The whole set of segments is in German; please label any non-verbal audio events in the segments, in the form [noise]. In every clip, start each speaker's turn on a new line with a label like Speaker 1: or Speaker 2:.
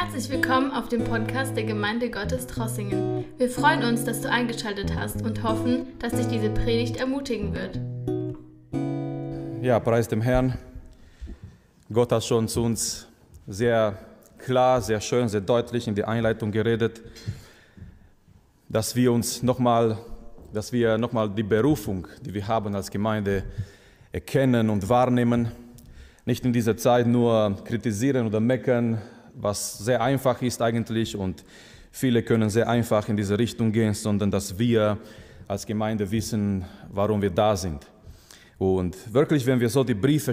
Speaker 1: Herzlich willkommen auf dem Podcast der Gemeinde Gottes Trossingen. Wir freuen uns, dass du eingeschaltet hast und hoffen, dass dich diese Predigt ermutigen wird.
Speaker 2: Ja, preis dem Herrn. Gott hat schon zu uns sehr klar, sehr schön, sehr deutlich in der Einleitung geredet, dass wir uns nochmal, dass wir nochmal die Berufung, die wir haben als Gemeinde, erkennen und wahrnehmen. Nicht in dieser Zeit nur kritisieren oder meckern, was sehr einfach ist eigentlich und viele können sehr einfach in diese Richtung gehen, sondern dass wir als Gemeinde wissen, warum wir da sind. Und wirklich, wenn wir so die Briefe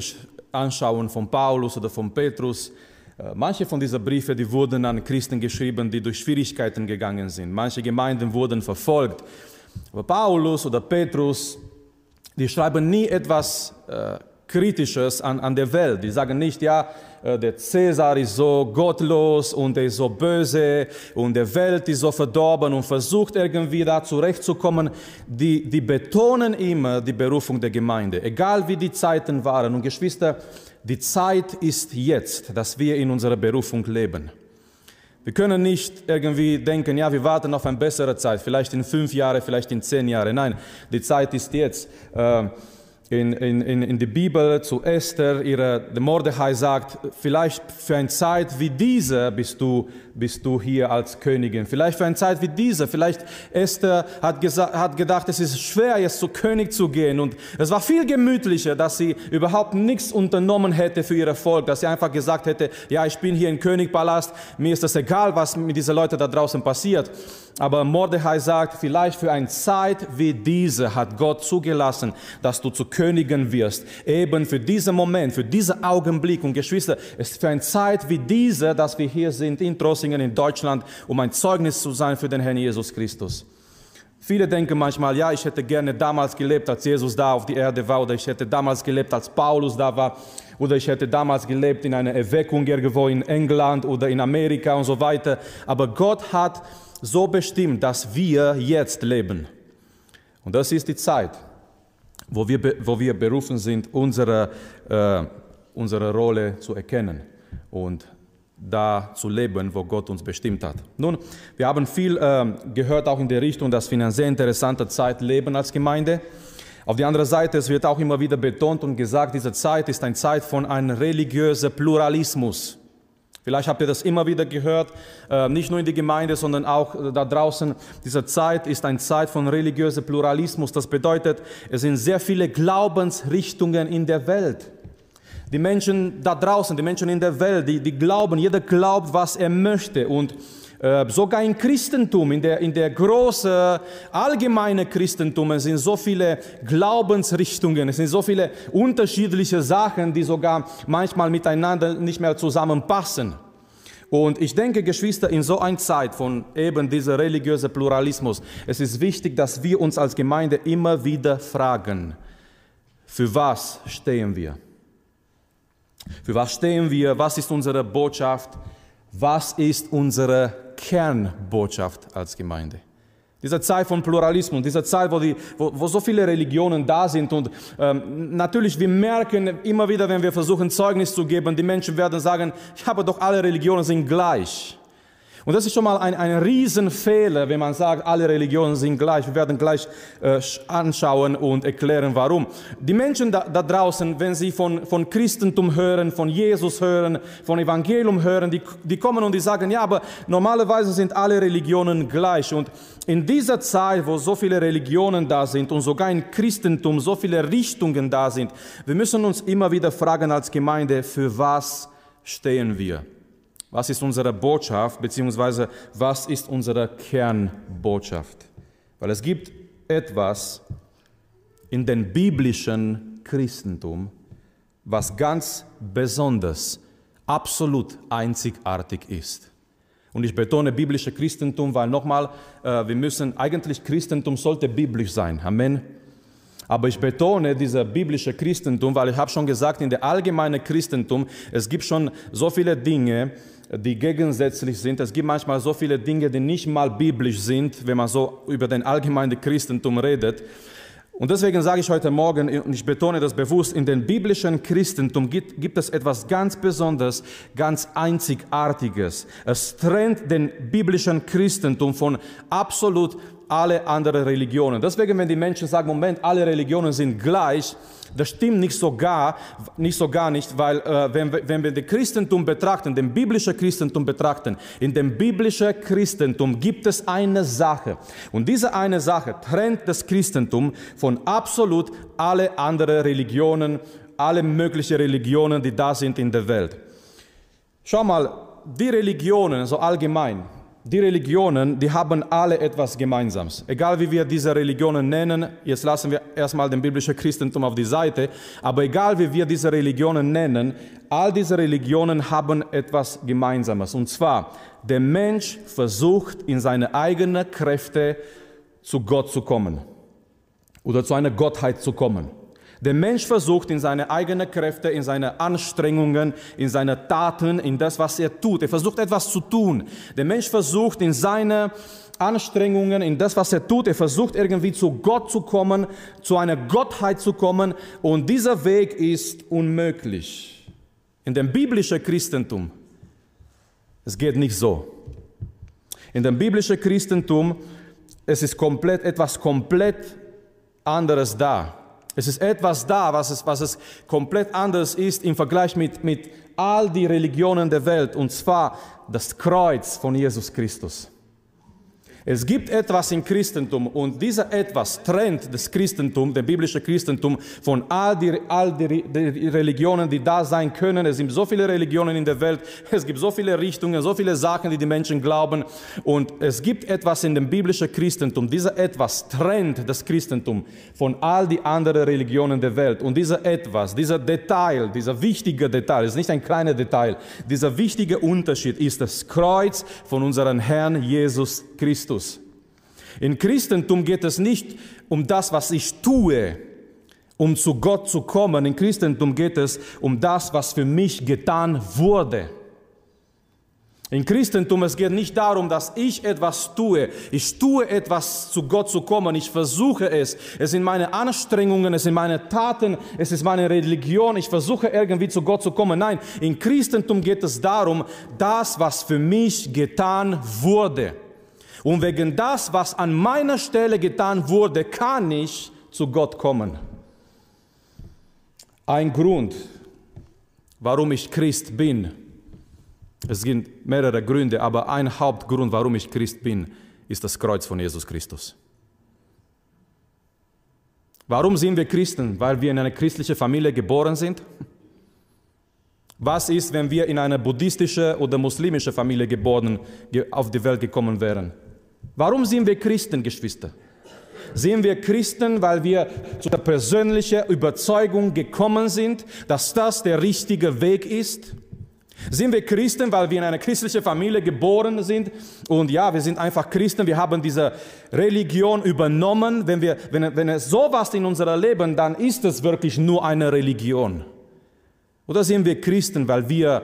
Speaker 2: anschauen von Paulus oder von Petrus, äh, manche von diesen Briefen, die wurden an Christen geschrieben, die durch Schwierigkeiten gegangen sind. Manche Gemeinden wurden verfolgt. Aber Paulus oder Petrus, die schreiben nie etwas äh, Kritisches an, an der Welt. Die sagen nicht, ja, äh, der Cäsar ist so gottlos und er ist so böse und der Welt ist so verdorben und versucht irgendwie da zurechtzukommen. Die, die betonen immer die Berufung der Gemeinde, egal wie die Zeiten waren. Und Geschwister, die Zeit ist jetzt, dass wir in unserer Berufung leben. Wir können nicht irgendwie denken, ja, wir warten auf eine bessere Zeit, vielleicht in fünf Jahren, vielleicht in zehn Jahren. Nein, die Zeit ist jetzt. Äh, in, in, in der Bibel zu Esther, ihre, der Mordechai sagt, vielleicht für eine Zeit wie diese bist du, bist du hier als Königin. Vielleicht für eine Zeit wie diese. Vielleicht Esther hat, hat gedacht, es ist schwer, jetzt zu König zu gehen. Und es war viel gemütlicher, dass sie überhaupt nichts unternommen hätte für ihr Volk. Dass sie einfach gesagt hätte, ja, ich bin hier im Königpalast, mir ist das egal, was mit diesen Leuten da draußen passiert. Aber Mordechai sagt, vielleicht für eine Zeit wie diese hat Gott zugelassen, dass du zu Königin wirst. Eben für diesen Moment, für diesen Augenblick. Und Geschwister, es ist für eine Zeit wie diese, dass wir hier sind in Trossingen in Deutschland, um ein Zeugnis zu sein für den Herrn Jesus Christus. Viele denken manchmal, ja, ich hätte gerne damals gelebt, als Jesus da auf die Erde war, oder ich hätte damals gelebt, als Paulus da war, oder ich hätte damals gelebt in einer Erweckung irgendwo in England oder in Amerika und so weiter. Aber Gott hat so bestimmt, dass wir jetzt leben. Und das ist die Zeit, wo wir, wo wir berufen sind, unsere, äh, unsere Rolle zu erkennen und da zu leben, wo Gott uns bestimmt hat. Nun, wir haben viel äh, gehört auch in der Richtung, dass wir in einer sehr interessanten Zeit leben als Gemeinde. Auf der anderen Seite, es wird auch immer wieder betont und gesagt, diese Zeit ist eine Zeit von einem religiösen Pluralismus. Vielleicht habt ihr das immer wieder gehört, äh, nicht nur in der Gemeinde, sondern auch äh, da draußen. Diese Zeit ist eine Zeit von religiösem Pluralismus. Das bedeutet, es sind sehr viele Glaubensrichtungen in der Welt. Die Menschen da draußen, die Menschen in der Welt, die, die glauben, jeder glaubt, was er möchte. Und äh, sogar im Christentum, in der, in der großen, allgemeinen Christentum, es sind so viele Glaubensrichtungen, es sind so viele unterschiedliche Sachen, die sogar manchmal miteinander nicht mehr zusammenpassen. Und ich denke, Geschwister, in so einer Zeit von eben dieser religiösen Pluralismus, es ist wichtig, dass wir uns als Gemeinde immer wieder fragen, für was stehen wir? Für was stehen wir? Was ist unsere Botschaft? Was ist unsere Kernbotschaft als Gemeinde. Diese Zeit von Pluralismus, diese Zeit, wo, die, wo, wo so viele Religionen da sind. Und ähm, natürlich, wir merken immer wieder, wenn wir versuchen, Zeugnis zu geben, die Menschen werden sagen, ich habe doch alle Religionen sind gleich. Und das ist schon mal ein, ein Riesenfehler, wenn man sagt, alle Religionen sind gleich. Wir werden gleich äh, anschauen und erklären, warum. Die Menschen da, da, draußen, wenn sie von, von Christentum hören, von Jesus hören, von Evangelium hören, die, die kommen und die sagen, ja, aber normalerweise sind alle Religionen gleich. Und in dieser Zeit, wo so viele Religionen da sind und sogar im Christentum so viele Richtungen da sind, wir müssen uns immer wieder fragen als Gemeinde, für was stehen wir? Was ist unsere Botschaft, beziehungsweise was ist unsere Kernbotschaft? Weil es gibt etwas in dem biblischen Christentum, was ganz besonders, absolut einzigartig ist. Und ich betone biblische Christentum, weil nochmal, äh, wir müssen, eigentlich Christentum sollte biblisch sein. Amen. Aber ich betone dieses biblische Christentum, weil ich habe schon gesagt, in der allgemeinen Christentum, es gibt schon so viele Dinge, die gegensätzlich sind. Es gibt manchmal so viele Dinge, die nicht mal biblisch sind, wenn man so über den allgemeinen Christentum redet. Und deswegen sage ich heute Morgen, und ich betone das bewusst, in dem biblischen Christentum gibt, gibt, es etwas ganz Besonderes, ganz Einzigartiges. Es trennt den biblischen Christentum von absolut alle anderen Religionen. Deswegen, wenn die Menschen sagen, Moment, alle Religionen sind gleich, das stimmt nicht so gar, nicht, so gar nicht, weil äh, wenn, wenn wir das Christentum betrachten, den biblischen Christentum betrachten, in dem biblischen Christentum gibt es eine Sache. Und diese eine Sache trennt das Christentum von absolut alle anderen Religionen, alle möglichen Religionen, die da sind in der Welt. Schau mal, die Religionen, so allgemein, die Religionen, die haben alle etwas Gemeinsames. Egal wie wir diese Religionen nennen, jetzt lassen wir erstmal den biblischen Christentum auf die Seite, aber egal wie wir diese Religionen nennen, all diese Religionen haben etwas Gemeinsames. Und zwar, der Mensch versucht in seine eigenen Kräfte zu Gott zu kommen oder zu einer Gottheit zu kommen. Der Mensch versucht in seine eigenen Kräfte, in seine Anstrengungen, in seine Taten, in das, was er tut. Er versucht etwas zu tun. Der Mensch versucht in seine Anstrengungen, in das, was er tut, er versucht irgendwie zu Gott zu kommen, zu einer Gottheit zu kommen. Und dieser Weg ist unmöglich. In dem biblischen Christentum, es geht nicht so. In dem biblischen Christentum, es ist komplett etwas komplett anderes da. Es ist etwas da, was es, was es komplett anders ist im Vergleich mit, mit all die Religionen der Welt, und zwar das Kreuz von Jesus Christus. Es gibt etwas im Christentum und dieser etwas trennt das Christentum, das biblische Christentum, von all die, all die, die Religionen, die da sein können. Es gibt so viele Religionen in der Welt, [laughs] es gibt so viele Richtungen, so viele Sachen, die die Menschen glauben. Und es gibt etwas in dem biblischen Christentum. Dieser etwas trennt das Christentum von all die anderen Religionen der Welt. Und dieser etwas, dieser Detail, dieser wichtige Detail, ist nicht ein kleiner Detail, dieser wichtige Unterschied ist das Kreuz von unserem Herrn Jesus Christus. Christus. In Christentum geht es nicht um das, was ich tue, um zu Gott zu kommen. In Christentum geht es um das, was für mich getan wurde. In Christentum es geht nicht darum, dass ich etwas tue. Ich tue etwas, zu Gott zu kommen. Ich versuche es. Es sind meine Anstrengungen, es sind meine Taten, es ist meine Religion. Ich versuche irgendwie zu Gott zu kommen. Nein, in Christentum geht es darum, das, was für mich getan wurde. Und wegen das, was an meiner Stelle getan wurde, kann ich zu Gott kommen. Ein Grund, warum ich Christ bin, es gibt mehrere Gründe, aber ein Hauptgrund, warum ich Christ bin, ist das Kreuz von Jesus Christus. Warum sind wir Christen? Weil wir in eine christliche Familie geboren sind? Was ist, wenn wir in eine buddhistische oder muslimische Familie geboren, auf die Welt gekommen wären? Warum sind wir Christen, Geschwister? Sind wir Christen, weil wir zu der persönlichen Überzeugung gekommen sind, dass das der richtige Weg ist? Sind wir Christen, weil wir in einer christlichen Familie geboren sind und ja, wir sind einfach Christen, wir haben diese Religion übernommen. Wenn, wir, wenn, wenn es sowas in unserem Leben, dann ist es wirklich nur eine Religion. Oder sind wir Christen, weil wir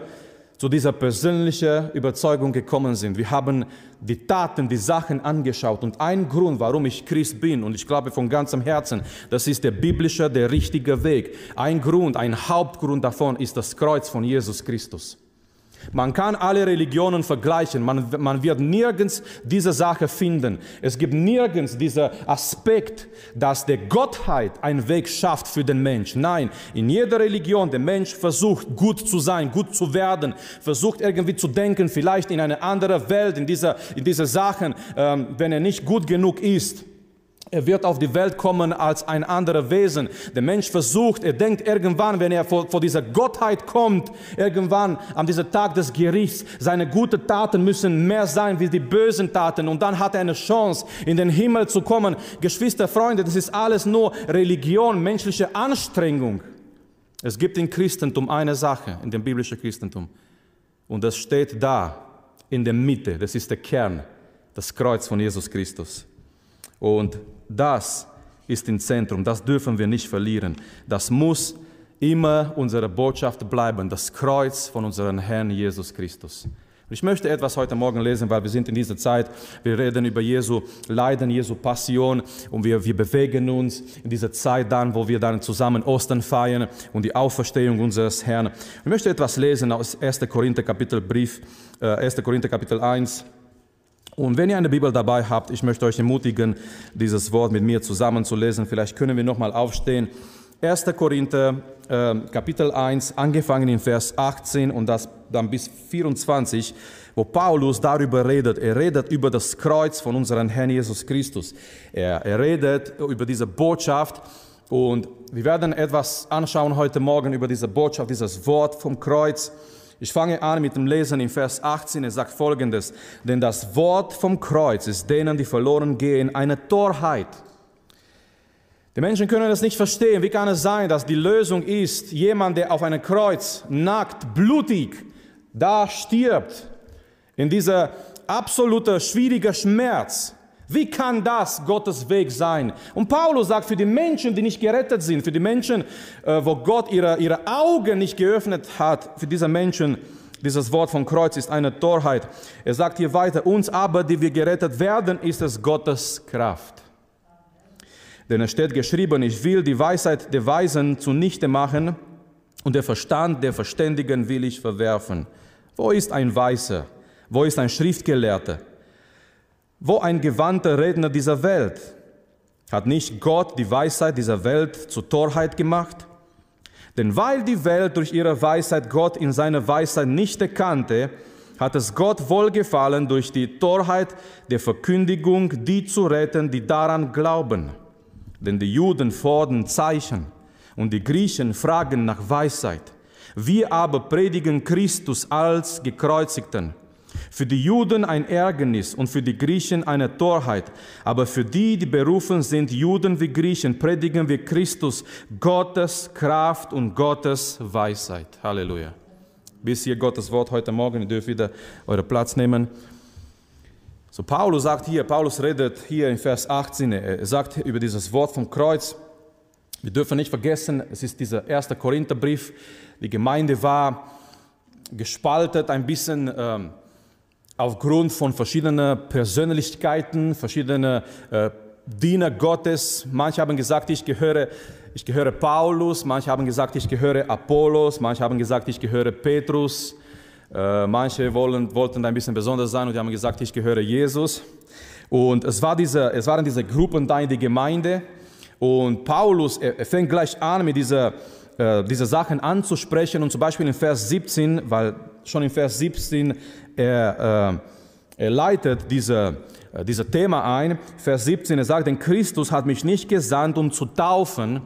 Speaker 2: zu dieser persönlichen Überzeugung gekommen sind. Wir haben die Taten, die Sachen angeschaut. Und ein Grund, warum ich Christ bin, und ich glaube von ganzem Herzen, das ist der biblische, der richtige Weg. Ein Grund, ein Hauptgrund davon ist das Kreuz von Jesus Christus. Man kann alle Religionen vergleichen, man, man wird nirgends diese Sache finden. Es gibt nirgends diesen Aspekt, dass der Gottheit einen Weg schafft für den Mensch. Nein, in jeder Religion, der Mensch versucht gut zu sein, gut zu werden, versucht irgendwie zu denken, vielleicht in eine andere Welt, in diese, in diese Sachen, ähm, wenn er nicht gut genug ist. Er wird auf die Welt kommen als ein anderer Wesen. Der Mensch versucht, er denkt irgendwann, wenn er vor, vor dieser Gottheit kommt, irgendwann an diesem Tag des Gerichts, seine guten Taten müssen mehr sein wie die bösen Taten. Und dann hat er eine Chance, in den Himmel zu kommen. Geschwister, Freunde, das ist alles nur Religion, menschliche Anstrengung. Es gibt im Christentum eine Sache, in dem biblischen Christentum. Und das steht da in der Mitte. Das ist der Kern, das Kreuz von Jesus Christus. Und das ist im Zentrum, das dürfen wir nicht verlieren. Das muss immer unsere Botschaft bleiben, das Kreuz von unserem Herrn Jesus Christus. Ich möchte etwas heute Morgen lesen, weil wir sind in dieser Zeit, wir reden über Jesu Leiden, Jesu Passion und wir, wir bewegen uns in dieser Zeit dann, wo wir dann zusammen Ostern feiern und die Auferstehung unseres Herrn. Ich möchte etwas lesen aus 1. Korinther Kapitel Brief, äh, 1. Korinther Kapitel 1. Und wenn ihr eine Bibel dabei habt, ich möchte euch ermutigen, dieses Wort mit mir zusammen zu lesen. Vielleicht können wir nochmal aufstehen. 1. Korinther äh, Kapitel 1, angefangen in Vers 18 und das dann bis 24, wo Paulus darüber redet. Er redet über das Kreuz von unserem Herrn Jesus Christus. Er, er redet über diese Botschaft und wir werden etwas anschauen heute Morgen über diese Botschaft, dieses Wort vom Kreuz. Ich fange an mit dem Lesen in Vers 18. Er sagt folgendes: Denn das Wort vom Kreuz ist denen, die verloren gehen, eine Torheit die Menschen können das nicht verstehen. Wie kann es sein, dass die Lösung ist, jemand, der auf einem Kreuz nackt, blutig, da stirbt, in dieser absolute schwierige Schmerz. Wie kann das Gottes Weg sein? Und Paulus sagt, für die Menschen, die nicht gerettet sind, für die Menschen, äh, wo Gott ihre, ihre Augen nicht geöffnet hat, für diese Menschen, dieses Wort vom Kreuz ist eine Torheit. Er sagt hier weiter, uns aber, die wir gerettet werden, ist es Gottes Kraft. Denn es steht geschrieben, ich will die Weisheit der Weisen zunichte machen und der Verstand der Verständigen will ich verwerfen. Wo ist ein Weiser? Wo ist ein Schriftgelehrter? Wo ein gewandter Redner dieser Welt? Hat nicht Gott die Weisheit dieser Welt zur Torheit gemacht? Denn weil die Welt durch ihre Weisheit Gott in seiner Weisheit nicht erkannte, hat es Gott wohlgefallen, durch die Torheit der Verkündigung die zu retten, die daran glauben. Denn die Juden fordern Zeichen und die Griechen fragen nach Weisheit. Wir aber predigen Christus als gekreuzigten. Für die Juden ein Ärgernis und für die Griechen eine Torheit. Aber für die, die berufen sind, Juden wie Griechen, predigen wir Christus, Gottes Kraft und Gottes Weisheit. Halleluja. Bis hier Gottes Wort heute Morgen. Ihr dürft wieder euren Platz nehmen. So Paulus sagt hier, Paulus redet hier in Vers 18, er sagt über dieses Wort vom Kreuz. Wir dürfen nicht vergessen, es ist dieser erste Korintherbrief. Die Gemeinde war gespaltet ein bisschen ähm, aufgrund von verschiedenen Persönlichkeiten, verschiedene äh, Diener Gottes. Manche haben gesagt, ich gehöre, ich gehöre Paulus, manche haben gesagt, ich gehöre Apollos, manche haben gesagt, ich gehöre Petrus. Äh, manche wollen, wollten ein bisschen besonders sein und haben gesagt, ich gehöre Jesus. Und es, war diese, es waren diese Gruppen da in der Gemeinde. Und Paulus, er, er fängt gleich an, mit dieser, äh, diese Sachen anzusprechen. Und zum Beispiel in Vers 17, weil schon in Vers 17 er, äh, er leitet diese, äh, dieses Thema ein. Vers 17, er sagt, denn Christus hat mich nicht gesandt, um zu taufen.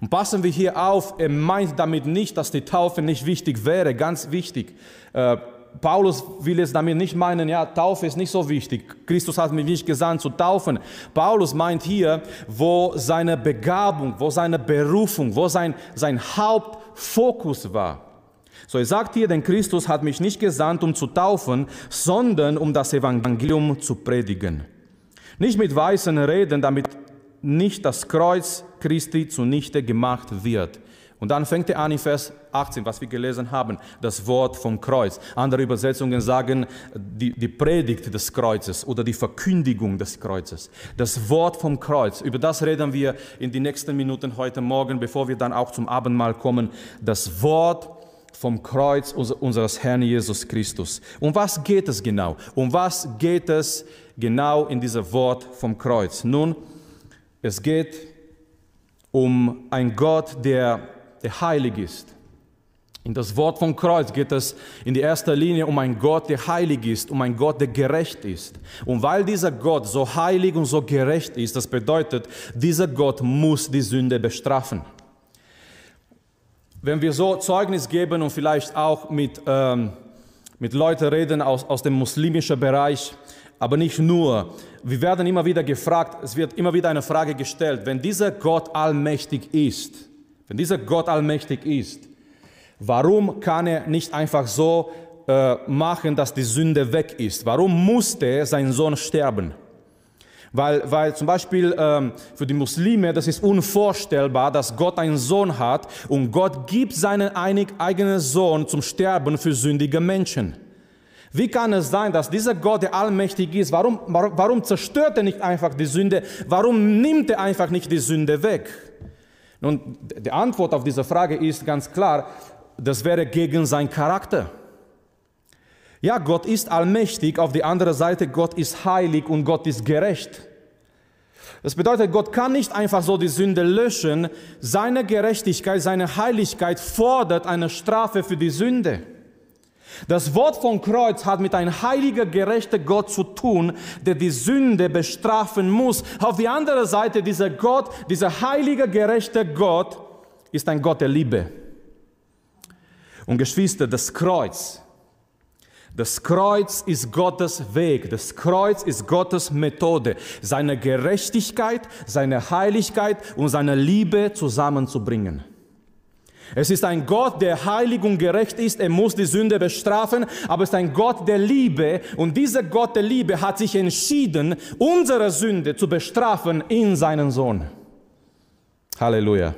Speaker 2: Und passen wir hier auf, er meint damit nicht, dass die Taufe nicht wichtig wäre, ganz wichtig. Äh, Paulus will es damit nicht meinen, ja, Taufe ist nicht so wichtig. Christus hat mich nicht gesandt zu taufen. Paulus meint hier, wo seine Begabung, wo seine Berufung, wo sein, sein Hauptfokus war. So, er sagt hier, denn Christus hat mich nicht gesandt, um zu taufen, sondern um das Evangelium zu predigen. Nicht mit weißen Reden, damit nicht das Kreuz Christi zunichte gemacht wird. Und dann fängt er an in Vers 18, was wir gelesen haben, das Wort vom Kreuz. Andere Übersetzungen sagen die, die Predigt des Kreuzes oder die Verkündigung des Kreuzes. Das Wort vom Kreuz, über das reden wir in den nächsten Minuten heute Morgen, bevor wir dann auch zum Abendmahl kommen. Das Wort vom Kreuz unseres Herrn Jesus Christus. Um was geht es genau? Um was geht es genau in diesem Wort vom Kreuz? Nun, es geht um einen Gott, der, der heilig ist. In das Wort vom Kreuz geht es in die erster Linie um einen Gott, der heilig ist, um einen Gott, der gerecht ist. Und weil dieser Gott so heilig und so gerecht ist, das bedeutet, dieser Gott muss die Sünde bestrafen. Wenn wir so Zeugnis geben und vielleicht auch mit, ähm, mit Leuten reden aus, aus dem muslimischen Bereich, aber nicht nur, wir werden immer wieder gefragt, es wird immer wieder eine Frage gestellt, wenn dieser Gott allmächtig ist, wenn dieser Gott allmächtig ist, warum kann er nicht einfach so äh, machen, dass die Sünde weg ist? Warum musste sein Sohn sterben? Weil, weil zum Beispiel ähm, für die Muslime, das ist unvorstellbar, dass Gott einen Sohn hat und Gott gibt seinen eigenen Sohn zum Sterben für sündige Menschen. Wie kann es sein, dass dieser Gott, der allmächtig ist, warum, warum zerstört er nicht einfach die Sünde? Warum nimmt er einfach nicht die Sünde weg? Nun, die Antwort auf diese Frage ist ganz klar, das wäre gegen seinen Charakter. Ja, Gott ist allmächtig, auf der anderen Seite, Gott ist heilig und Gott ist gerecht. Das bedeutet, Gott kann nicht einfach so die Sünde löschen. Seine Gerechtigkeit, seine Heiligkeit fordert eine Strafe für die Sünde. Das Wort vom Kreuz hat mit einem heiliger, gerechter Gott zu tun, der die Sünde bestrafen muss. Auf die andere Seite, dieser Gott, dieser heilige, gerechte Gott, ist ein Gott der Liebe. Und Geschwister, das Kreuz, das Kreuz ist Gottes Weg, das Kreuz ist Gottes Methode, seine Gerechtigkeit, seine Heiligkeit und seine Liebe zusammenzubringen. Es ist ein Gott, der heilig und gerecht ist. Er muss die Sünde bestrafen, aber es ist ein Gott der Liebe. Und dieser Gott der Liebe hat sich entschieden, unsere Sünde zu bestrafen in seinen Sohn. Halleluja.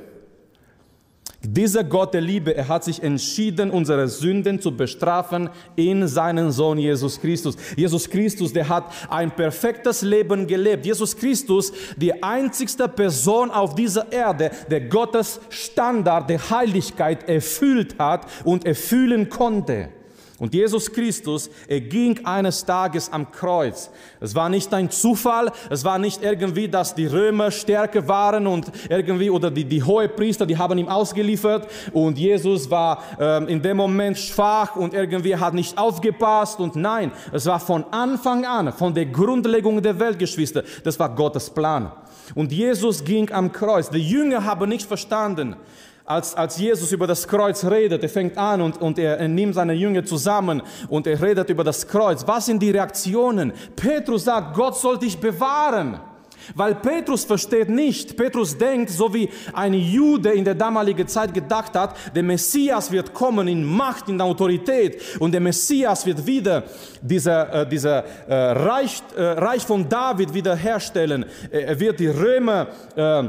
Speaker 2: Dieser Gott der Liebe, er hat sich entschieden, unsere Sünden zu bestrafen in seinen Sohn Jesus Christus. Jesus Christus, der hat ein perfektes Leben gelebt. Jesus Christus, die einzigste Person auf dieser Erde, der Gottes Standard der Heiligkeit erfüllt hat und erfüllen konnte. Und Jesus Christus, er ging eines Tages am Kreuz. Es war nicht ein Zufall, es war nicht irgendwie, dass die Römer stärker waren und irgendwie, oder die, die Hohepriester, die haben ihm ausgeliefert und Jesus war ähm, in dem Moment schwach und irgendwie hat nicht aufgepasst und nein, es war von Anfang an, von der Grundlegung der Welt, Geschwister, das war Gottes Plan. Und Jesus ging am Kreuz. Die Jünger haben nicht verstanden, als, als Jesus über das Kreuz redet, er fängt an und, und er, nimmt seine Jünger zusammen und er redet über das Kreuz. Was sind die Reaktionen? Petrus sagt, Gott soll dich bewahren. Weil Petrus versteht nicht, Petrus denkt, so wie ein Jude in der damaligen Zeit gedacht hat, der Messias wird kommen in Macht, in Autorität und der Messias wird wieder dieser, äh, dieser äh, Reich, äh, Reich von David wiederherstellen. Er wird die Römer äh,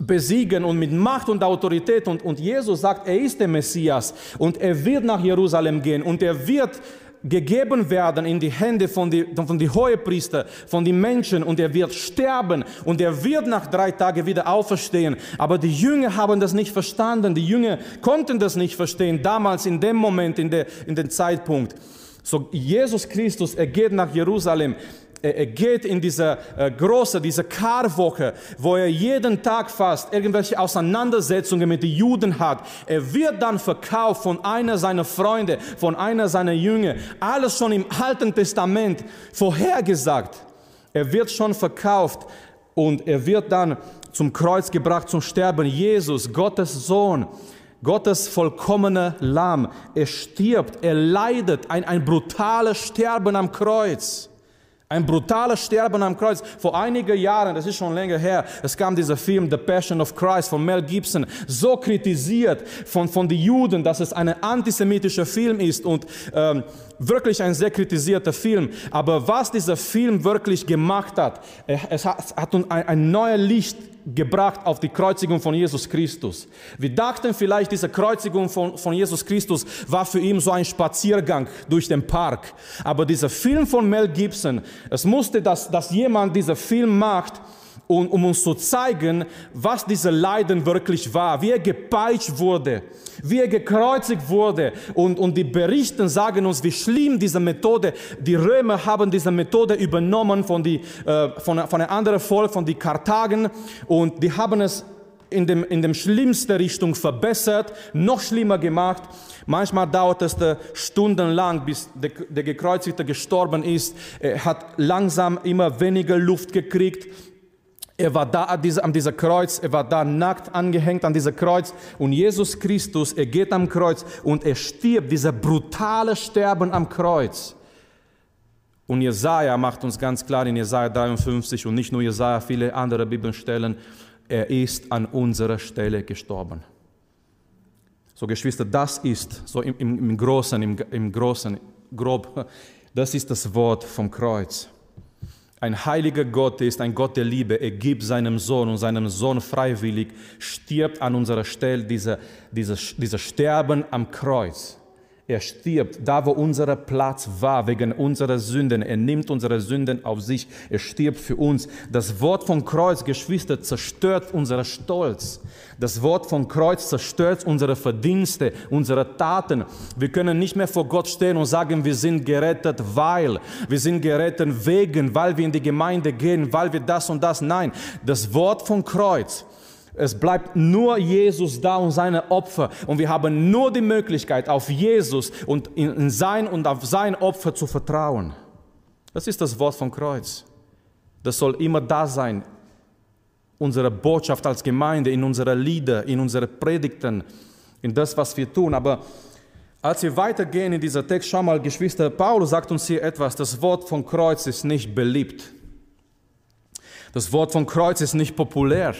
Speaker 2: besiegen und mit Macht und Autorität. Und, und Jesus sagt, er ist der Messias und er wird nach Jerusalem gehen und er wird gegeben werden in die Hände von den von die Hohepriester, von den Menschen und er wird sterben und er wird nach drei Tagen wieder auferstehen. Aber die Jünger haben das nicht verstanden. Die Jünger konnten das nicht verstehen, damals in dem Moment, in, der, in dem Zeitpunkt. So Jesus Christus, er geht nach Jerusalem er geht in diese äh, große, diese Karwoche, wo er jeden Tag fast irgendwelche Auseinandersetzungen mit den Juden hat. Er wird dann verkauft von einer seiner Freunde, von einer seiner Jünger. Alles schon im Alten Testament vorhergesagt. Er wird schon verkauft und er wird dann zum Kreuz gebracht zum Sterben. Jesus, Gottes Sohn, Gottes vollkommener Lamm. Er stirbt, er leidet ein, ein brutales Sterben am Kreuz. Ein brutales Sterben am Kreuz. Vor einigen Jahren, das ist schon länger her, es kam dieser Film The Passion of Christ von Mel Gibson, so kritisiert von, von den Juden, dass es ein antisemitischer Film ist und ähm, wirklich ein sehr kritisierter Film. Aber was dieser Film wirklich gemacht hat, es hat, hat ein, ein neues Licht gebracht auf die Kreuzigung von Jesus Christus. Wir dachten vielleicht, diese Kreuzigung von, von Jesus Christus war für ihn so ein Spaziergang durch den Park. Aber dieser Film von Mel Gibson, es musste, dass, dass jemand diesen Film macht, um, um uns zu zeigen, was diese Leiden wirklich war, wie er gepeitscht wurde, wie er gekreuzigt wurde. Und, und die Berichten sagen uns, wie schlimm diese Methode, die Römer haben diese Methode übernommen von, die, äh, von, von einem anderen Volk, von den Karthagen. Und die haben es in dem, in dem schlimmsten Richtung verbessert, noch schlimmer gemacht. Manchmal dauert es stundenlang, bis der, der Gekreuzigte gestorben ist. Er hat langsam immer weniger Luft gekriegt er war da an dieser, Kreuz, er war da nackt angehängt an dieser Kreuz und Jesus Christus, er geht am Kreuz und er stirbt, dieser brutale Sterben am Kreuz. Und Jesaja macht uns ganz klar in Jesaja 53 und nicht nur Jesaja, viele andere Bibelstellen, er ist an unserer Stelle gestorben. So Geschwister, das ist so im, im, im Großen, im, im Großen, grob, das ist das Wort vom Kreuz ein heiliger Gott ist, ein Gott der Liebe. Er gibt seinem Sohn und seinem Sohn freiwillig, stirbt an unserer Stelle, dieser, dieser, dieser Sterben am Kreuz. Er stirbt da, wo unser Platz war, wegen unserer Sünden. Er nimmt unsere Sünden auf sich. Er stirbt für uns. Das Wort vom Kreuz, Geschwister, zerstört unseren Stolz. Das Wort vom Kreuz zerstört unsere Verdienste, unsere Taten. Wir können nicht mehr vor Gott stehen und sagen, wir sind gerettet, weil. Wir sind gerettet wegen, weil wir in die Gemeinde gehen, weil wir das und das. Nein, das Wort vom Kreuz es bleibt nur Jesus da und seine Opfer. Und wir haben nur die Möglichkeit, auf Jesus und in sein und auf sein Opfer zu vertrauen. Das ist das Wort vom Kreuz. Das soll immer da sein. Unsere Botschaft als Gemeinde, in unsere Lieder, in unsere Predigten, in das, was wir tun. Aber als wir weitergehen in dieser Text, schau mal, Geschwister, Paulus sagt uns hier etwas. Das Wort vom Kreuz ist nicht beliebt. Das Wort vom Kreuz ist nicht populär.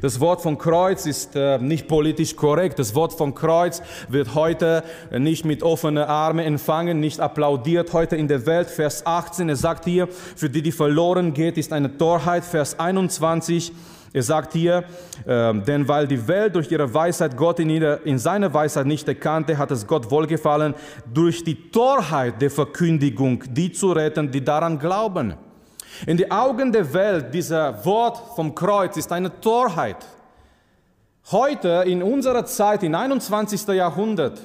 Speaker 2: Das Wort von Kreuz ist äh, nicht politisch korrekt. Das Wort von Kreuz wird heute nicht mit offenen Armen empfangen, nicht applaudiert heute in der Welt. Vers 18, er sagt hier, für die, die verloren geht, ist eine Torheit. Vers 21, er sagt hier, äh, denn weil die Welt durch ihre Weisheit Gott in, ihre, in seiner Weisheit nicht erkannte, hat es Gott wohlgefallen, durch die Torheit der Verkündigung die zu retten, die daran glauben. In den Augen der Welt, dieser Wort vom Kreuz ist eine Torheit. Heute, in unserer Zeit, im 21. Jahrhundert,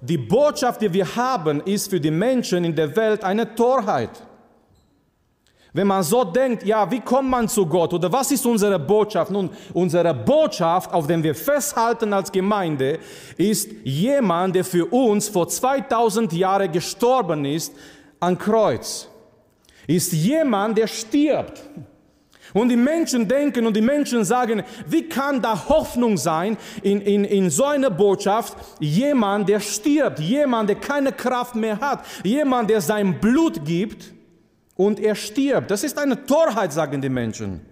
Speaker 2: die Botschaft, die wir haben, ist für die Menschen in der Welt eine Torheit. Wenn man so denkt, ja, wie kommt man zu Gott oder was ist unsere Botschaft? Nun, unsere Botschaft, auf der wir festhalten als Gemeinde, ist jemand, der für uns vor 2000 Jahren gestorben ist, an Kreuz ist jemand, der stirbt. Und die Menschen denken und die Menschen sagen, wie kann da Hoffnung sein in, in, in so einer Botschaft? Jemand, der stirbt, jemand, der keine Kraft mehr hat, jemand, der sein Blut gibt und er stirbt. Das ist eine Torheit, sagen die Menschen.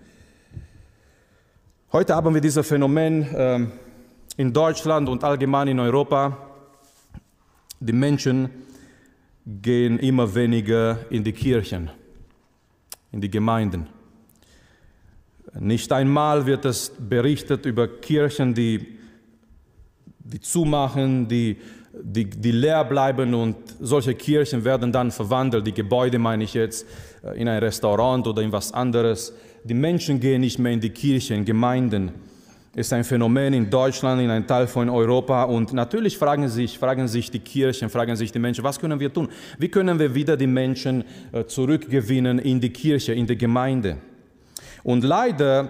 Speaker 2: Heute haben wir dieses Phänomen äh, in Deutschland und allgemein in Europa. Die Menschen gehen immer weniger in die Kirchen in die Gemeinden. Nicht einmal wird es berichtet über Kirchen, die, die zumachen, die, die, die leer bleiben und solche Kirchen werden dann verwandelt, die Gebäude meine ich jetzt, in ein Restaurant oder in was anderes. Die Menschen gehen nicht mehr in die Kirche, in Gemeinden ist ein Phänomen in Deutschland, in einem Teil von Europa. Und natürlich fragen sich, fragen sich die Kirchen, fragen sich die Menschen, was können wir tun? Wie können wir wieder die Menschen äh, zurückgewinnen in die Kirche, in die Gemeinde? Und leider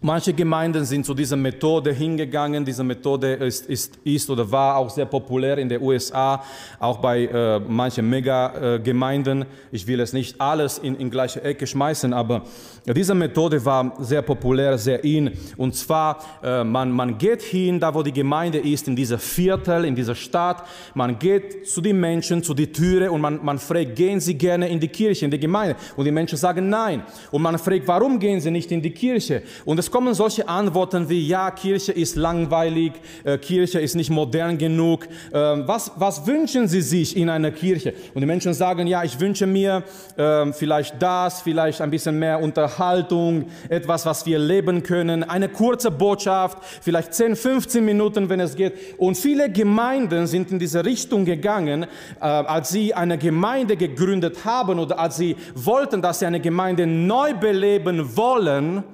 Speaker 2: Manche Gemeinden sind zu dieser Methode hingegangen. Diese Methode ist, ist, ist oder war auch sehr populär in den USA, auch bei äh, manchen Mega-Gemeinden. ich will es nicht alles in, in gleiche Ecke schmeißen, aber diese Methode war sehr populär, sehr in. Und zwar, äh, man, man geht hin, da wo die Gemeinde ist, in dieser Viertel, in dieser Stadt. Man geht zu den Menschen, zu die Türe und man, man fragt, gehen sie gerne in die Kirche, in die Gemeinde? Und die Menschen sagen nein. Und man fragt, warum gehen sie nicht in die Kirche? Und es es kommen solche Antworten wie, ja, Kirche ist langweilig, äh, Kirche ist nicht modern genug. Äh, was, was wünschen Sie sich in einer Kirche? Und die Menschen sagen, ja, ich wünsche mir äh, vielleicht das, vielleicht ein bisschen mehr Unterhaltung, etwas, was wir leben können, eine kurze Botschaft, vielleicht 10, 15 Minuten, wenn es geht. Und viele Gemeinden sind in diese Richtung gegangen, äh, als sie eine Gemeinde gegründet haben oder als sie wollten, dass sie eine Gemeinde neu beleben wollen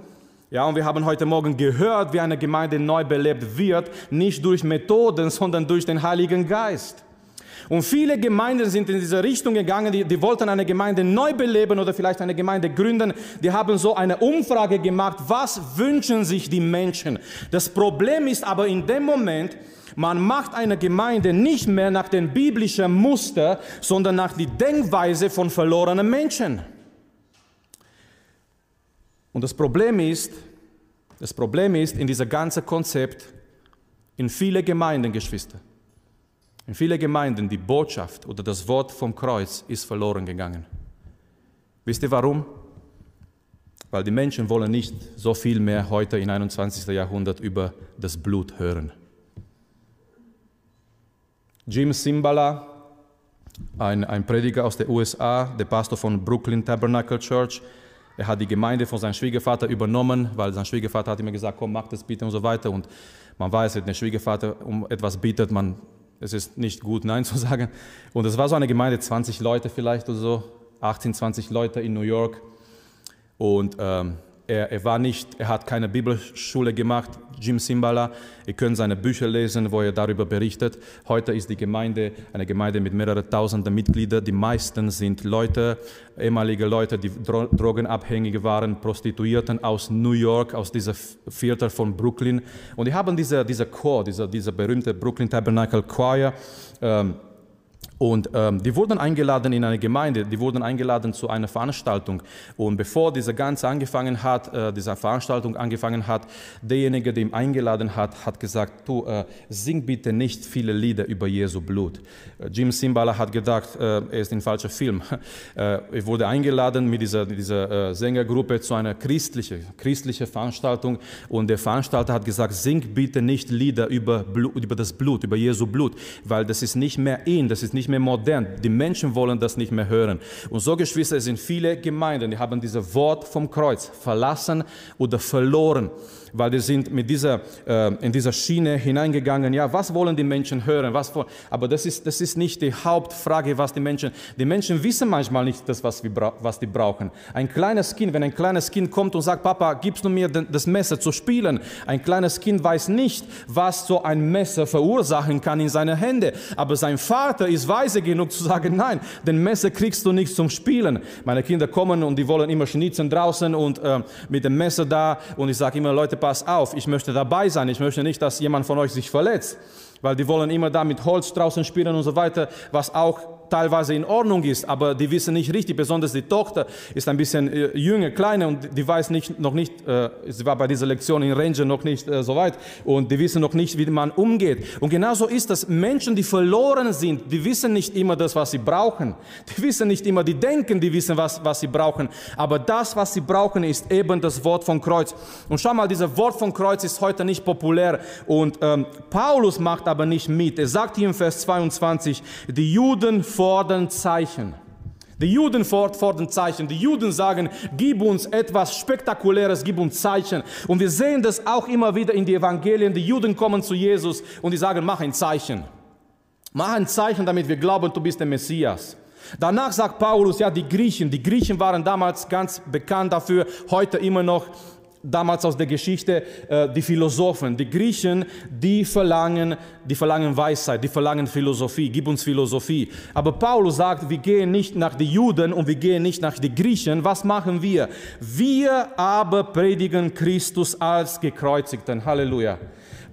Speaker 2: ja, und wir haben heute Morgen gehört, wie eine Gemeinde neu belebt wird, nicht durch Methoden, sondern durch den Heiligen Geist. Und viele Gemeinden sind in diese Richtung gegangen, die, die wollten eine Gemeinde neu beleben oder vielleicht eine Gemeinde gründen. Die haben so eine Umfrage gemacht, was wünschen sich die Menschen. Das Problem ist aber in dem Moment, man macht eine Gemeinde nicht mehr nach dem biblischen Muster, sondern nach der Denkweise von verlorenen Menschen. Und das Problem ist, das Problem ist in diesem ganzen Konzept, in viele Gemeinden, Geschwister, in viele Gemeinden die Botschaft oder das Wort vom Kreuz ist verloren gegangen. Wisst ihr warum? Weil die Menschen wollen nicht so viel mehr heute im 21. Jahrhundert über das Blut hören. Jim Simbala, ein, ein Prediger aus den USA, der Pastor von Brooklyn Tabernacle Church, er hat die Gemeinde von seinem Schwiegervater übernommen, weil sein Schwiegervater hat immer gesagt, komm, mach das bitte und so weiter. Und man weiß, wenn der Schwiegervater um etwas bittet, man es ist nicht gut, [laughs] Nein zu sagen. Und es war so eine Gemeinde, 20 Leute vielleicht oder so, 18, 20 Leute in New York. Und ähm, er, er, war nicht, er hat keine Bibelschule gemacht, Jim Simbala. Ihr könnt seine Bücher lesen, wo er darüber berichtet. Heute ist die Gemeinde eine Gemeinde mit mehreren tausenden Mitgliedern. Die meisten sind Leute, ehemalige Leute, die Dro Drogenabhängige waren, Prostituierten aus New York, aus dieser Viertel von Brooklyn. Und die haben diese, diese Chor, dieser, dieser berühmte Brooklyn Tabernacle Choir. Ähm, und ähm, die wurden eingeladen in eine Gemeinde, die wurden eingeladen zu einer Veranstaltung. Und bevor diese ganze angefangen hat, äh, diese Veranstaltung angefangen hat, derjenige, der ihn eingeladen hat, hat gesagt, du äh, sing bitte nicht viele Lieder über Jesu Blut. Äh, Jim Simbala hat gedacht, äh, er ist ein falscher Film. [laughs] Äh, er wurde eingeladen mit dieser, dieser äh, Sängergruppe zu einer christlichen christliche Veranstaltung und der Veranstalter hat gesagt, sing bitte nicht Lieder über, Blut, über das Blut, über Jesu Blut, weil das ist nicht mehr ihn, das ist nicht mehr modern. Die Menschen wollen das nicht mehr hören. Und so, Geschwister, es sind viele Gemeinden, die haben dieses Wort vom Kreuz verlassen oder verloren weil die sind mit dieser, äh, in dieser Schiene hineingegangen. Ja, was wollen die Menschen hören? Was, aber das ist, das ist nicht die Hauptfrage, was die Menschen, die Menschen wissen manchmal nicht das, was, wir, was die brauchen. Ein kleines Kind, wenn ein kleines Kind kommt und sagt, Papa, gibst du mir das Messer zu spielen? Ein kleines Kind weiß nicht, was so ein Messer verursachen kann in seine Hände. Aber sein Vater ist weise genug zu sagen, nein, den Messer kriegst du nicht zum Spielen. Meine Kinder kommen und die wollen immer schnitzen draußen und äh, mit dem Messer da und ich sage immer, Leute, pass auf, ich möchte dabei sein, ich möchte nicht, dass jemand von euch sich verletzt, weil die wollen immer da mit Holz draußen spielen und so weiter, was auch teilweise in Ordnung ist, aber die wissen nicht richtig, besonders die Tochter ist ein bisschen äh, jünger, kleiner und die weiß nicht, noch nicht, äh, sie war bei dieser Lektion in Ranger noch nicht äh, so weit und die wissen noch nicht, wie man umgeht. Und genauso ist das, Menschen, die verloren sind, die wissen nicht immer das, was sie brauchen. Die wissen nicht immer, die denken, die wissen, was, was sie brauchen. Aber das, was sie brauchen, ist eben das Wort vom Kreuz. Und schau mal, dieses Wort vom Kreuz ist heute nicht populär und ähm, Paulus macht aber nicht mit. Er sagt hier im Vers 22, die Juden fordern Zeichen. Die Juden fordern Zeichen. Die Juden sagen, gib uns etwas Spektakuläres, gib uns Zeichen. Und wir sehen das auch immer wieder in den Evangelien. Die Juden kommen zu Jesus und die sagen, mach ein Zeichen. Mach ein Zeichen, damit wir glauben, du bist der Messias. Danach sagt Paulus, ja, die Griechen, die Griechen waren damals ganz bekannt dafür, heute immer noch damals aus der Geschichte äh, die Philosophen, die Griechen, die verlangen, die verlangen Weisheit, die verlangen Philosophie, gib uns Philosophie. Aber Paulus sagt, wir gehen nicht nach den Juden und wir gehen nicht nach den Griechen. Was machen wir? Wir aber predigen Christus als gekreuzigten. Halleluja.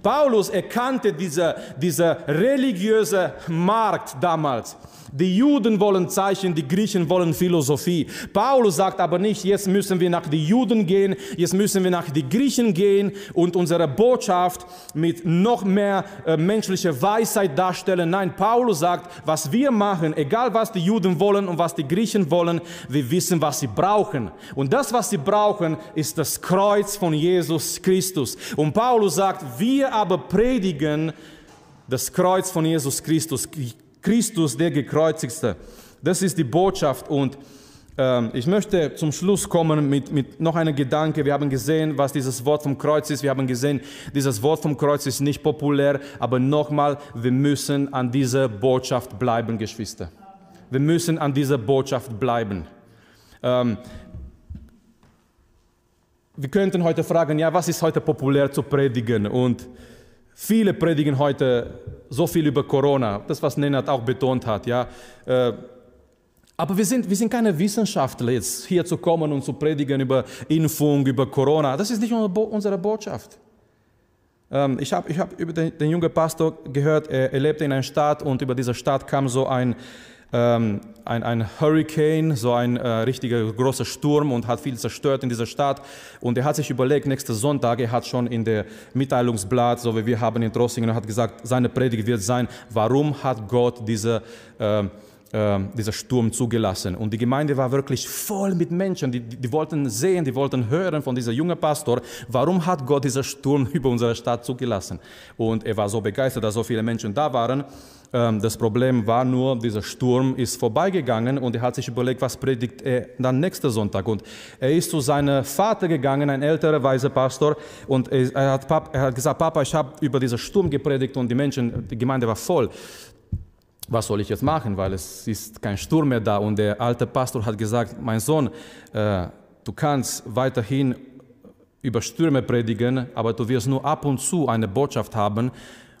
Speaker 2: Paulus erkannte diese, diese religiöse Markt damals. Die Juden wollen Zeichen, die Griechen wollen Philosophie. Paulus sagt aber nicht, jetzt müssen wir nach den Juden gehen, jetzt müssen wir nach den Griechen gehen und unsere Botschaft mit noch mehr äh, menschlicher Weisheit darstellen. Nein, Paulus sagt, was wir machen, egal was die Juden wollen und was die Griechen wollen, wir wissen, was sie brauchen. Und das, was sie brauchen, ist das Kreuz von Jesus Christus. Und Paulus sagt, wir aber predigen das Kreuz von Jesus Christus. Christus, der Gekreuzigte. Das ist die Botschaft und ähm, ich möchte zum Schluss kommen mit, mit noch einem Gedanke. Wir haben gesehen, was dieses Wort vom Kreuz ist. Wir haben gesehen, dieses Wort vom Kreuz ist nicht populär, aber nochmal, wir müssen an dieser Botschaft bleiben, Geschwister. Wir müssen an dieser Botschaft bleiben. Ähm, wir könnten heute fragen, ja, was ist heute populär zu predigen? Und Viele predigen heute so viel über Corona, das was Nenad auch betont hat. Ja. Äh, aber wir sind, wir sind keine Wissenschaftler jetzt hier zu kommen und zu predigen über Impfung, über Corona. Das ist nicht unsere Botschaft. Ähm, ich habe ich hab über den, den jungen Pastor gehört, er, er lebte in einer Stadt und über diese Stadt kam so ein, ähm, ein, ein Hurricane, so ein äh, richtiger großer Sturm und hat viel zerstört in dieser Stadt. Und er hat sich überlegt, nächsten Sonntag, er hat schon in der Mitteilungsblatt, so wie wir haben in Trossingen, hat gesagt, seine Predigt wird sein, warum hat Gott diese, äh, äh, dieser Sturm zugelassen. Und die Gemeinde war wirklich voll mit Menschen, die, die wollten sehen, die wollten hören von dieser jungen Pastor, warum hat Gott diesen Sturm [laughs] über unsere Stadt zugelassen. Und er war so begeistert, dass so viele Menschen da waren. Ähm, das Problem war nur, dieser Sturm ist vorbeigegangen und er hat sich überlegt, was predigt er dann nächsten Sonntag. Und er ist zu seinem Vater gegangen, ein älterer weiser Pastor, und er hat, er hat gesagt, Papa, ich habe über diesen Sturm gepredigt und die Menschen, die Gemeinde war voll. Was soll ich jetzt machen, weil es ist kein Sturm mehr da. Und der alte Pastor hat gesagt, mein Sohn, äh, du kannst weiterhin über Stürme predigen, aber du wirst nur ab und zu eine Botschaft haben,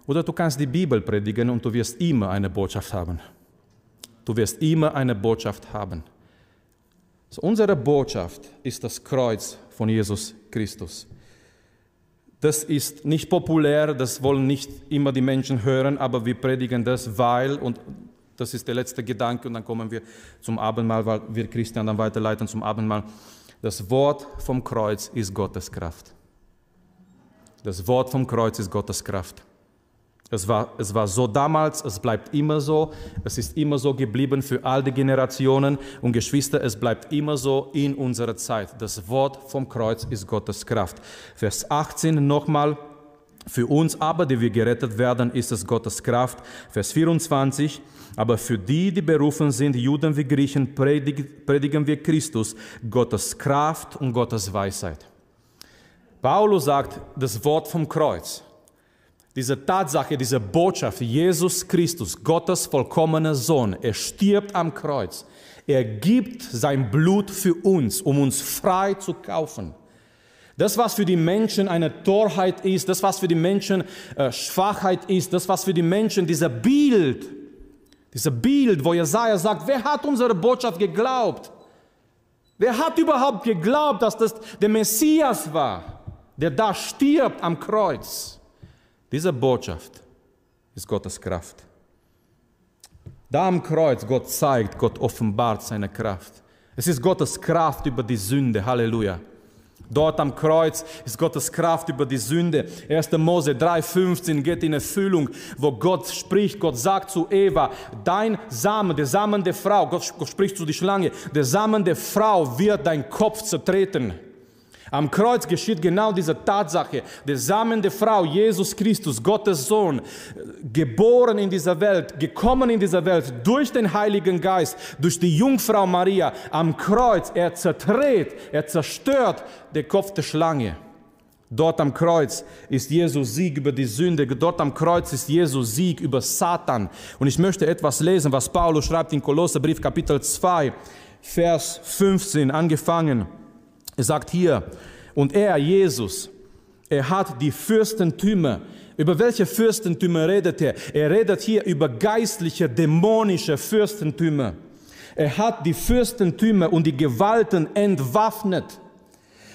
Speaker 2: oder du kannst die Bibel predigen und du wirst immer eine Botschaft haben. Du wirst immer eine Botschaft haben. So, unsere Botschaft ist das Kreuz von Jesus Christus. Das ist nicht populär, das wollen nicht immer die Menschen hören, aber wir predigen das, weil, und das ist der letzte Gedanke, und dann kommen wir zum Abendmahl, weil wir Christian dann weiterleiten zum Abendmahl. Das Wort vom Kreuz ist Gottes Kraft. Das Wort vom Kreuz ist Gottes Kraft. Es war, es war so damals, es bleibt immer so, es ist immer so geblieben für all die Generationen und Geschwister, es bleibt immer so in unserer Zeit. Das Wort vom Kreuz ist Gottes Kraft. Vers 18 nochmal. Für uns aber, die wir gerettet werden, ist es Gottes Kraft. Vers 24. Aber für die, die berufen sind, Juden wie Griechen, predigen wir Christus, Gottes Kraft und Gottes Weisheit. Paulus sagt, das Wort vom Kreuz diese Tatsache, diese Botschaft, Jesus Christus, Gottes vollkommener Sohn, er stirbt am Kreuz. Er gibt sein Blut für uns, um uns frei zu kaufen. Das, was für die Menschen eine Torheit ist, das, was für die Menschen äh, Schwachheit ist, das, was für die Menschen dieser Bild, dieser Bild, wo Jesaja sagt, wer hat unsere Botschaft geglaubt? Wer hat überhaupt geglaubt, dass das der Messias war, der da stirbt am Kreuz? Diese Botschaft ist Gottes Kraft. Da am Kreuz Gott zeigt, Gott offenbart seine Kraft. Es ist Gottes Kraft über die Sünde. Halleluja. Dort am Kreuz ist Gottes Kraft über die Sünde. 1. Mose 3,15 geht in Erfüllung, wo Gott spricht. Gott sagt zu Eva, dein Samen, der Samen der Frau, Gott spricht zu die Schlange, der Samen der Frau wird dein Kopf zertreten. Am Kreuz geschieht genau diese Tatsache. Der Samen Frau, Jesus Christus, Gottes Sohn, geboren in dieser Welt, gekommen in dieser Welt durch den Heiligen Geist, durch die Jungfrau Maria. Am Kreuz, er zertritt, er zerstört den Kopf der Schlange. Dort am Kreuz ist Jesus Sieg über die Sünde. Dort am Kreuz ist Jesus Sieg über Satan. Und ich möchte etwas lesen, was Paulus schreibt in Kolosserbrief Kapitel 2, Vers 15 angefangen. Er sagt hier, und er, Jesus, er hat die Fürstentümer. Über welche Fürstentümer redet er? Er redet hier über geistliche, dämonische Fürstentümer. Er hat die Fürstentümer und die Gewalten entwaffnet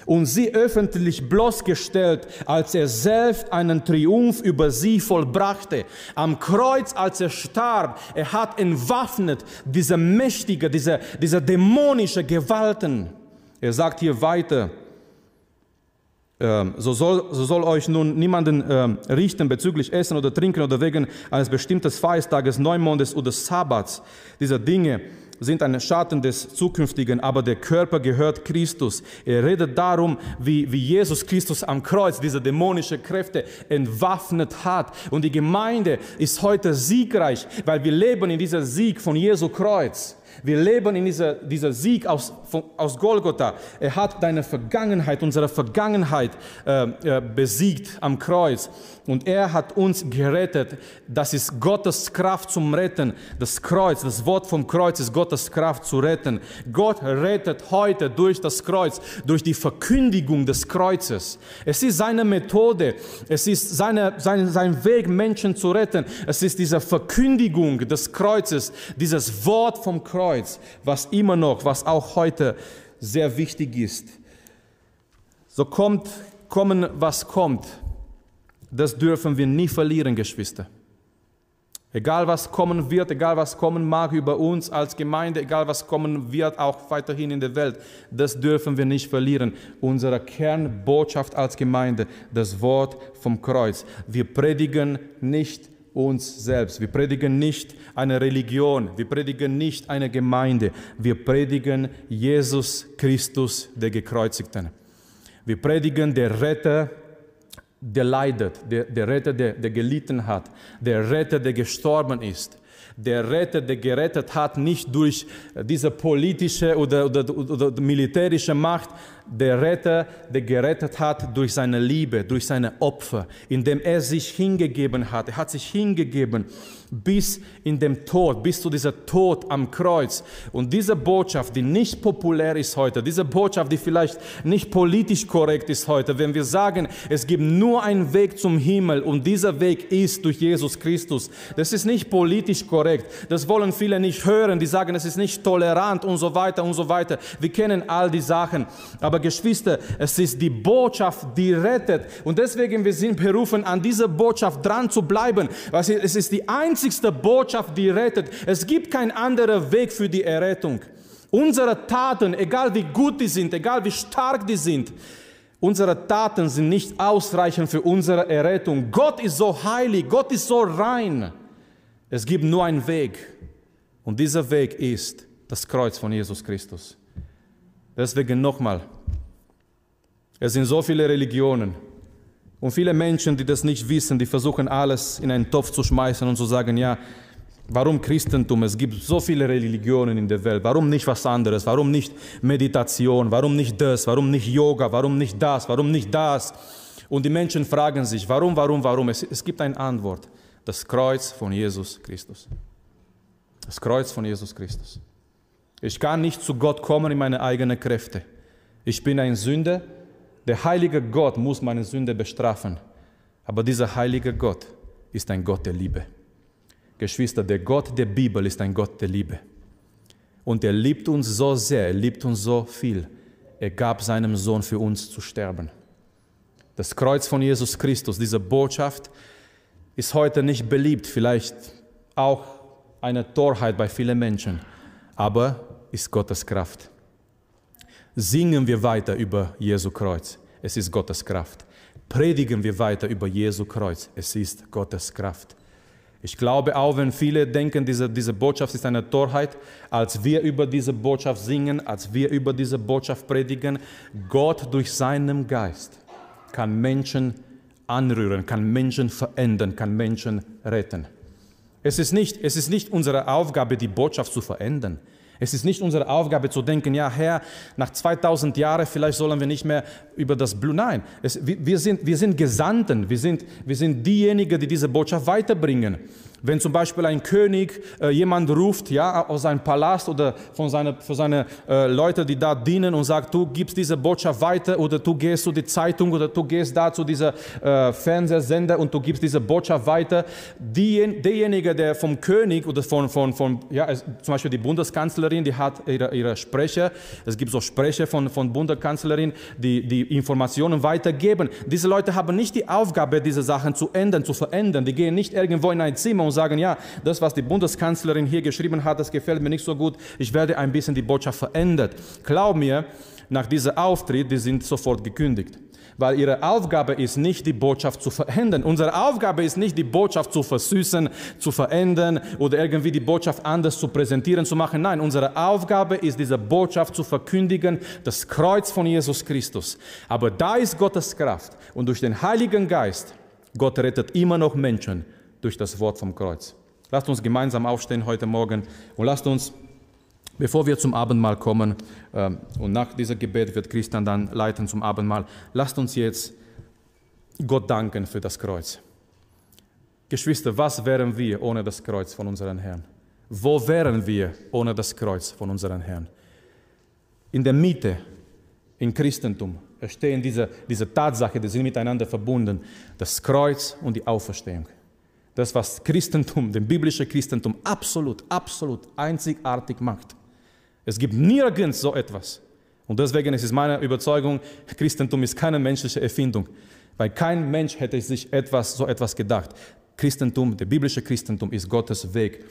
Speaker 2: und sie öffentlich bloßgestellt, als er selbst einen Triumph über sie vollbrachte. Am Kreuz, als er starb, er hat entwaffnet diese mächtige, diese, diese dämonische Gewalten. Er sagt hier weiter, ähm, so soll, so soll, euch nun niemanden ähm, richten bezüglich Essen oder Trinken oder wegen eines bestimmten Feiertages, Neumondes oder Sabbats. Diese Dinge sind ein Schatten des Zukünftigen, aber der Körper gehört Christus. Er redet darum, wie, wie Jesus Christus am Kreuz diese dämonische Kräfte entwaffnet hat. Und die Gemeinde ist heute siegreich, weil wir leben in dieser Sieg von Jesu Kreuz. Wir leben in dieser, dieser Sieg aus, von, aus Golgotha. Er hat deine Vergangenheit, unsere Vergangenheit äh, äh, besiegt am Kreuz. Und er hat uns gerettet. Das ist Gottes Kraft zum Retten. Das Kreuz, das Wort vom Kreuz ist Gottes Kraft zu retten. Gott rettet heute durch das Kreuz, durch die Verkündigung des Kreuzes. Es ist seine Methode. Es ist seine, sein, sein Weg, Menschen zu retten. Es ist diese Verkündigung des Kreuzes, dieses Wort vom Kreuz, was immer noch, was auch heute sehr wichtig ist. So kommt, kommen, was kommt. Das dürfen wir nie verlieren, Geschwister. Egal was kommen wird, egal was kommen mag über uns als Gemeinde, egal was kommen wird auch weiterhin in der Welt, das dürfen wir nicht verlieren. Unsere Kernbotschaft als Gemeinde, das Wort vom Kreuz. Wir predigen nicht uns selbst. Wir predigen nicht eine Religion, wir predigen nicht eine Gemeinde, wir predigen Jesus Christus, der Gekreuzigten. Wir predigen der Retter, der leidet, der, der Retter, der, der gelitten hat, der Retter, der gestorben ist der Retter, der gerettet hat, nicht durch diese politische oder, oder, oder, militärische Macht, der Retter, der gerettet hat durch seine Liebe, durch seine Opfer, indem er sich hingegeben hat. Er hat sich hingegeben bis in dem Tod, bis zu dieser Tod am Kreuz. Und diese Botschaft, die nicht populär ist heute, diese Botschaft, die vielleicht nicht politisch korrekt ist heute, wenn wir sagen, es gibt nur einen Weg zum Himmel und dieser Weg ist durch Jesus Christus, das ist nicht politisch korrekt. Das wollen viele nicht hören. Die sagen, es ist nicht tolerant und so weiter und so weiter. Wir kennen all die Sachen. Aber aber Geschwister, es ist die Botschaft, die rettet. Und deswegen wir sind berufen, an dieser Botschaft dran zu bleiben. Es ist die einzigste Botschaft, die rettet. Es gibt keinen anderen Weg für die Errettung. Unsere Taten, egal wie gut die sind, egal wie stark die sind, unsere Taten sind nicht ausreichend für unsere Errettung. Gott ist so heilig, Gott ist so rein. Es gibt nur einen Weg. Und dieser Weg ist das Kreuz von Jesus Christus. Deswegen nochmal, es sind so viele Religionen und viele Menschen, die das nicht wissen, die versuchen alles in einen Topf zu schmeißen und zu sagen, ja, warum Christentum? Es gibt so viele Religionen in der Welt. Warum nicht was anderes? Warum nicht Meditation? Warum nicht das? Warum nicht Yoga? Warum nicht das? Warum nicht das? Und die Menschen fragen sich, warum, warum, warum? Es, es gibt eine Antwort. Das Kreuz von Jesus Christus. Das Kreuz von Jesus Christus. Ich kann nicht zu Gott kommen in meine eigenen Kräfte. Ich bin ein Sünder der heilige Gott muss meine Sünde bestrafen. Aber dieser heilige Gott ist ein Gott der Liebe. Geschwister, der Gott der Bibel ist ein Gott der Liebe. Und er liebt uns so sehr, er liebt uns so viel. Er gab seinem Sohn für uns zu sterben. Das Kreuz von Jesus Christus, diese Botschaft, ist heute nicht beliebt, vielleicht auch eine Torheit bei vielen Menschen, aber ist Gottes Kraft singen wir weiter über Jesu Kreuz. Es ist Gottes Kraft. Predigen wir weiter über Jesu Kreuz. Es ist Gottes Kraft. Ich glaube auch, wenn viele denken, diese, diese Botschaft ist eine Torheit, als wir über diese Botschaft singen, als wir über diese Botschaft predigen, Gott durch seinen Geist kann Menschen anrühren, kann Menschen verändern, kann Menschen retten. Es ist nicht, es ist nicht unsere Aufgabe, die Botschaft zu verändern. Es ist nicht unsere Aufgabe zu denken, ja Herr, nach 2000 Jahren vielleicht sollen wir nicht mehr über das Blut. Nein, es, wir, sind, wir sind Gesandten, wir sind, wir sind diejenigen, die diese Botschaft weiterbringen. Wenn zum Beispiel ein König äh, jemand ruft, ja, aus seinem Palast oder von seine, für seine äh, Leute, die da dienen und sagt, du gibst diese Botschaft weiter oder du gehst zu der Zeitung oder du gehst da zu dieser äh, Fernsehsender und du gibst diese Botschaft weiter. Die, derjenige, der vom König oder von, von, von ja, zum Beispiel die Bundeskanzlerin, die hat ihre, ihre Sprecher, es gibt so Sprecher von, von Bundeskanzlerin, die die Informationen weitergeben. Diese Leute haben nicht die Aufgabe, diese Sachen zu ändern, zu verändern. Die gehen nicht irgendwo in ein Zimmer und sagen, ja, das, was die Bundeskanzlerin hier geschrieben hat, das gefällt mir nicht so gut, ich werde ein bisschen die Botschaft verändert. Glaub mir, nach diesem Auftritt, die sind sofort gekündigt. Weil ihre Aufgabe ist nicht, die Botschaft zu verändern. Unsere Aufgabe ist nicht, die Botschaft zu versüßen, zu verändern oder irgendwie die Botschaft anders zu präsentieren, zu machen. Nein, unsere Aufgabe ist, diese Botschaft zu verkündigen, das Kreuz von Jesus Christus. Aber da ist Gottes Kraft. Und durch den Heiligen Geist, Gott rettet immer noch Menschen durch das Wort vom Kreuz. Lasst uns gemeinsam aufstehen heute Morgen und lasst uns, bevor wir zum Abendmahl kommen, äh, und nach diesem Gebet wird Christian dann leiten zum Abendmahl, lasst uns jetzt Gott danken für das Kreuz. Geschwister, was wären wir ohne das Kreuz von unserem Herrn? Wo wären wir ohne das Kreuz von unserem Herrn? In der Mitte, im Christentum, stehen diese, diese Tatsache, die sind miteinander verbunden, das Kreuz und die Auferstehung das, was Christentum, dem biblischen Christentum absolut, absolut einzigartig macht. Es gibt nirgends so etwas. Und deswegen ist es meine Überzeugung, Christentum ist keine menschliche Erfindung, weil kein Mensch hätte sich etwas, so etwas gedacht. Christentum, der biblische Christentum ist Gottes Weg,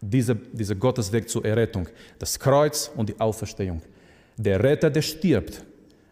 Speaker 2: dieser, dieser Gottes Weg zur Errettung, das Kreuz und die Auferstehung. Der Retter, der stirbt,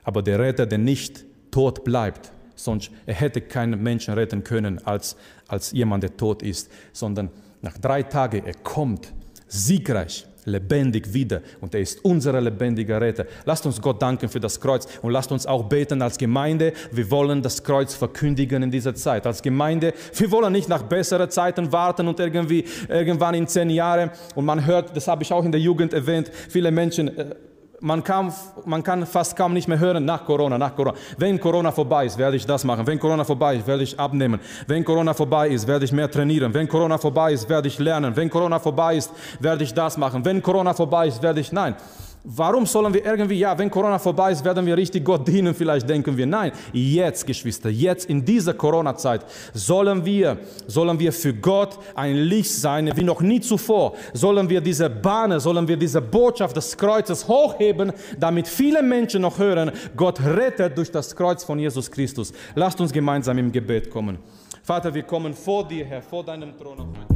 Speaker 2: aber der Retter, der nicht tot bleibt, sonst er hätte keinen Menschen retten können als, als jemand, der tot ist, sondern nach drei Tagen, er kommt siegreich lebendig wieder und er ist unser lebendiger Retter. Lasst uns Gott danken für das Kreuz und lasst uns auch beten als Gemeinde. Wir wollen das Kreuz verkündigen in dieser Zeit. Als Gemeinde, wir wollen nicht nach besseren Zeiten warten und irgendwie irgendwann in zehn Jahren und man hört, das habe ich auch in der Jugend erwähnt, viele Menschen äh, man kann, man kann fast kaum nicht mehr hören nach Corona, nach Corona. Wenn Corona vorbei ist, werde ich das machen. Wenn Corona vorbei ist, werde ich abnehmen. Wenn Corona vorbei ist, werde ich mehr trainieren. Wenn Corona vorbei ist, werde ich lernen. Wenn Corona vorbei ist, werde ich das machen. Wenn Corona vorbei ist, werde ich nein. Warum sollen wir irgendwie, ja, wenn Corona vorbei ist, werden wir richtig Gott dienen, vielleicht denken wir. Nein, jetzt, Geschwister, jetzt in dieser Corona-Zeit sollen wir, sollen wir für Gott ein Licht sein, wie noch nie zuvor. Sollen wir diese Bahne, sollen wir diese Botschaft des Kreuzes hochheben, damit viele Menschen noch hören, Gott rettet durch das Kreuz von Jesus Christus. Lasst uns gemeinsam im Gebet kommen. Vater, wir kommen vor dir, Herr, vor deinem Thron.